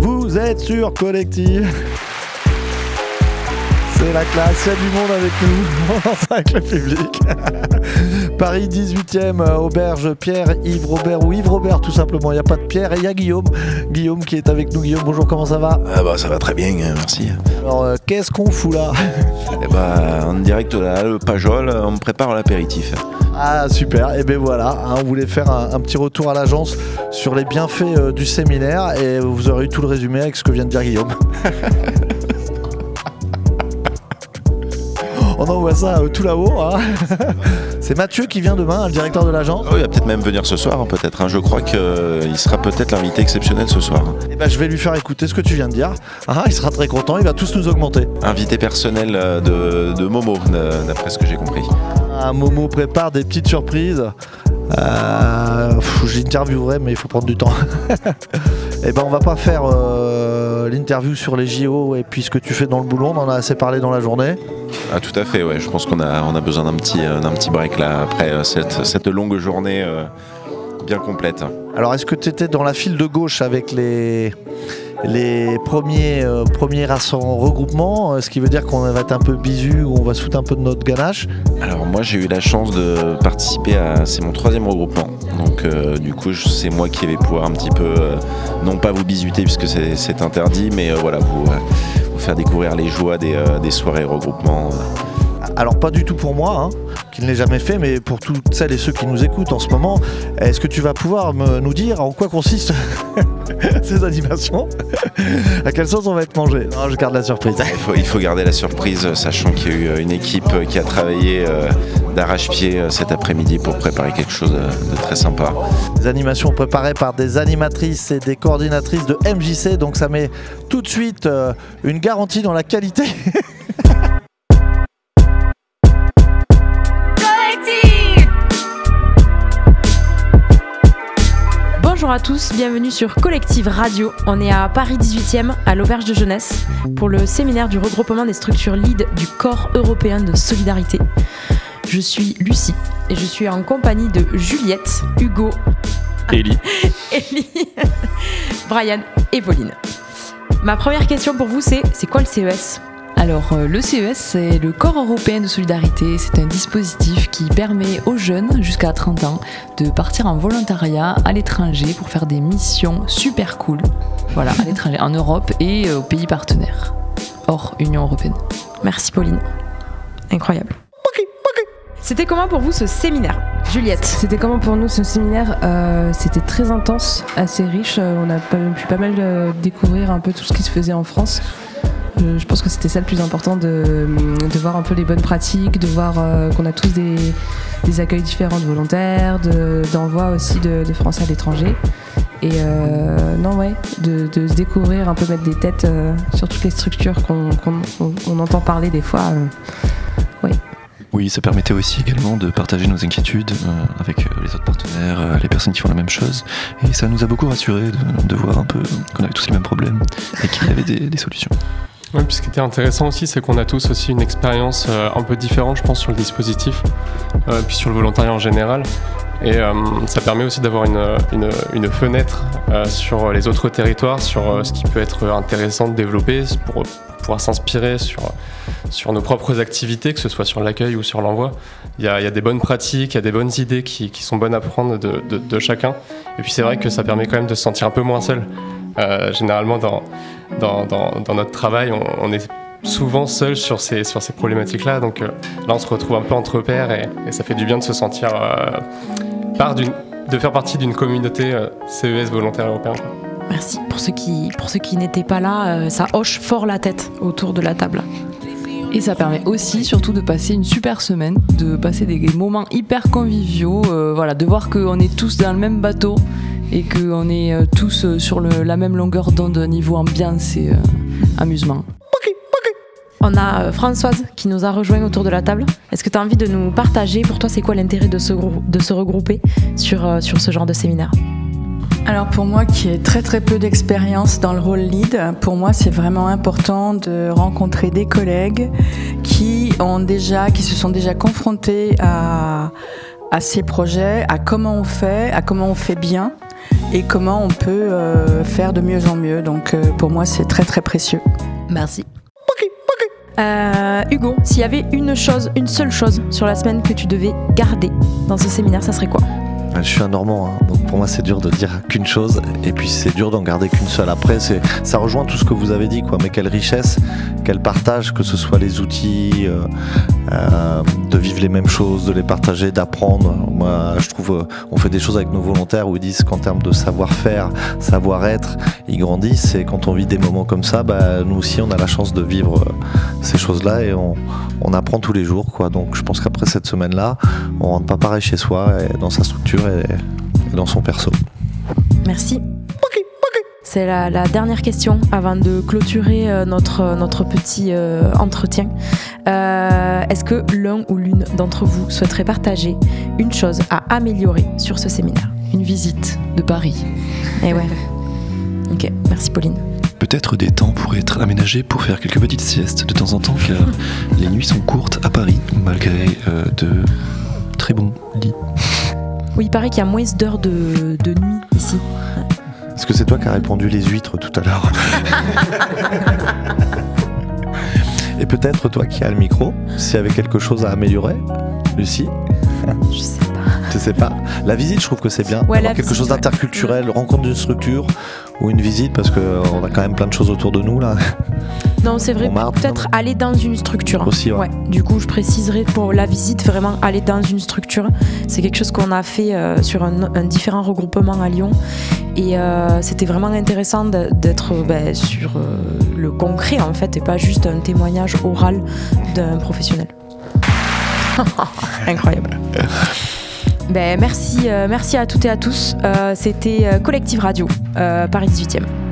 Vous êtes sur Collective. C'est la classe, il y a du monde avec nous, on avec le public. Paris 18e, euh, auberge Pierre, Yves Robert ou Yves Robert tout simplement, il n'y a pas de Pierre et il y a Guillaume. Guillaume qui est avec nous. Guillaume, bonjour, comment ça va? Ah bah ça va très bien, hein, merci. Alors euh, qu'est-ce qu'on fout là? Eh bah en direct la le Pajol, on me prépare l'apéritif. Ah super, et bien voilà, hein, on voulait faire un, un petit retour à l'agence sur les bienfaits euh, du séminaire et vous aurez eu tout le résumé avec ce que vient de dire Guillaume. On envoie ça euh, tout là-haut. hein. C'est Mathieu qui vient demain, le directeur de l'agence. Oh, il va peut-être même venir ce soir, hein, peut-être. hein. Je crois qu'il sera peut-être l'invité exceptionnel ce soir. Et ben, je vais lui faire écouter ce que tu viens de dire. Ah, il sera très content, il va tous nous augmenter. Invité personnel euh, de, de Momo, euh, d'après ce que j'ai compris. Ah, Momo prépare des petites surprises. Euh, J'interviewerai, mais il faut prendre du temps. Et ben, on va pas faire euh, l'interview sur les JO et puis ce que tu fais dans le boulot. On en a assez parlé dans la journée. Ah tout à fait, ouais. Je pense qu'on a, on a besoin d'un petit, euh, d'un petit break là, après euh, cette, cette longue journée bien complète. Alors, est-ce que tu étais dans la file de gauche avec les, les premiers, euh, premiers rassemblements- regroupements euh, Ce qui veut dire qu'on va être un peu bisu ou on va se foutre un peu de notre ganache. Alors moi j'ai eu la chance de participer à c'est mon troisième regroupement. Donc euh, du coup c'est moi qui vais pouvoir un petit peu non pas vous bisuter puisque c'est interdit mais voilà vous, vous faire découvrir les joies des, des soirées regroupements Alors, pas du tout pour moi, hein, qui ne l'ai jamais fait, mais pour toutes celles et ceux qui nous écoutent en ce moment, est-ce que tu vas pouvoir me- nous dire en quoi consistent ces animations? À quelle sauce on va être mangé? Non, je garde la surprise. il faut, il faut garder la surprise euh, sachant qu'il y a eu euh, une équipe euh, qui a travaillé d'arrache-pied cet après-midi pour préparer quelque chose de, très sympa Des animations préparées par des animatrices et des coordinatrices de MJC, donc ça met tout de suite une garantie dans la qualité. Bonjour à tous, bienvenue sur Collective Radio. On est à Paris 18e, à l'Auberge de Jeunesse, pour le séminaire du regroupement des structures lead du Corps européen de solidarité. Je suis Lucie et je suis en compagnie de Juliette, Hugo, Ellie. Ellie, Brian et Pauline. Ma première question pour vous, c'est c'est quoi le CES Alors, euh, le CES, c'est le Corps européen de solidarité. C'est un dispositif qui permet aux jeunes jusqu'à 30 ans de partir en volontariat à l'étranger pour faire des missions super cool. Voilà, à l'étranger, en Europe et euh, aux pays partenaires, hors Union européenne. Merci Pauline. Incroyable. C'était comment pour vous ce séminaire Juliette? C'était comment pour nous ce séminaire? Euh, C'était très intense, assez riche. On a pas- pu pas mal découvrir un peu tout ce qui se faisait en France. Euh, je pense que c'était ça le plus important, de, voir un peu les bonnes pratiques, de voir euh, qu'on a tous des, accueils différents de volontaires, de- d'envois aussi de, Français à l'étranger. Et euh, non, ouais, de, se découvrir, un peu mettre des têtes sur toutes les structures qu'on qu'on- on- on entend parler des fois. Oui, ça permettait aussi également de partager nos inquiétudes avec les autres partenaires, les personnes qui font la même chose. Et ça nous a beaucoup rassurés de, voir un peu qu'on avait tous les mêmes problèmes et qu'il y avait des solutions. Oui, puis ce qui était intéressant aussi, c'est qu'on a tous aussi une expérience euh, un peu différente, je pense, sur le dispositif, euh, puis sur le volontariat en général. Et euh, ça permet aussi d'avoir une, fenêtre sur les autres territoires, sur ce qui peut être intéressant de développer pour pouvoir s'inspirer sur, nos propres activités, que ce soit sur l'accueil ou sur l'envoi. Il y, a, des bonnes pratiques, il y a des bonnes idées qui, sont bonnes à prendre de, chacun. Et puis c'est vrai que ça permet quand même de se sentir un peu moins seul. Généralement, dans, dans, dans- dans notre travail, on, on est souvent seul sur ces, sur ces problématiques-là. Donc euh, là, on se retrouve un peu entre pairs et, et ça fait du bien de se sentir euh, part d'une, de faire partie d'une communauté euh, CES volontaire européen. quoi. Merci. Pour ceux qui, pour ceux qui n'étaient pas là, euh, ça hoche fort la tête autour de la table. Et ça permet aussi, surtout, de passer une super semaine, de passer des moments hyper conviviaux, euh, voilà, de voir qu'on est tous dans le même bateau et qu'on est euh, tous euh, sur le- la même longueur d'onde niveau ambiance et euh, amusement. On a euh, Françoise qui nous a rejoint autour de la table. Est-ce que tu as envie de nous partager Pour toi, c'est quoi l'intérêt de, se de se regrouper sur, euh, sur ce genre de séminaire? Alors pour moi qui ai très très peu d'expérience dans le rôle lead, pour moi c'est vraiment important de rencontrer des collègues qui ont déjà, qui se sont déjà confrontés à, à ces projets, à comment on fait, à comment on fait bien et comment on peut euh, faire de mieux en mieux. Donc euh, pour moi, c'est très très précieux. Merci. Euh, Hugo, s'il y avait une chose, une seule chose sur la semaine que tu devais garder dans ce séminaire, ça serait quoi? Je suis un Normand, hein, donc pour moi c'est dur de dire qu'une chose, et puis c'est dur d'en garder qu'une seule. Après, ça rejoint tout ce que vous avez dit, quoi. Mais quelle richesse, quel partage, que ce soit les outils, euh, euh, de vivre les mêmes choses, de les partager, d'apprendre. Moi, je trouve, euh, on fait des choses avec nos volontaires où ils disent qu'en termes de savoir-faire, savoir-être, ils grandissent. Et quand on vit des moments comme ça, bah, nous aussi, on a la chance de vivre ces choses-là et on, on apprend tous les jours, quoi. Donc, je pense qu'après cette semaine-là, on rentre pas pareil chez soi, et dans sa structure et, et dans son perso. Merci. C'est la, la dernière question avant de clôturer euh, notre, notre petit euh, entretien. Euh, Est-ce que l'un ou l'une d'entre vous souhaiterait partager une chose à améliorer sur ce séminaire? Une visite de Paris. Eh ouais. Ok, merci Pauline. Peut-être des temps pourraient être aménagés pour faire quelques petites siestes de temps en temps, car les nuits sont courtes à Paris, malgré euh, de très bons lits. Oui, il paraît qu'il y a moins d'heures de, de nuit ici. Est-ce que c'est toi qui as répondu les huîtres tout à l'heure Et peut-être toi qui as le micro, s'il y avait quelque chose à améliorer, Lucie Je sais Je sais pas. La visite, je trouve que c'est bien. Ouais, Avoir la quelque visite, chose ouais. d'interculturel, rencontre d'une structure ou une visite, parce qu'on a quand même plein de choses autour de nous là. Non, c'est vrai, peut-être aller dans une structure. Aussi, ouais. Ouais, du coup, je préciserai pour la visite, vraiment aller dans une structure. C'est quelque chose qu'on a fait euh, sur un, un différent regroupement à Lyon. Et euh, c'était vraiment intéressant d'être euh, ben, sur euh, le concret, en fait, et pas juste un témoignage oral d'un professionnel. Incroyable. Ben, merci, euh, merci à toutes et à tous. Euh, C'était euh, Collective Radio, Paris 18e.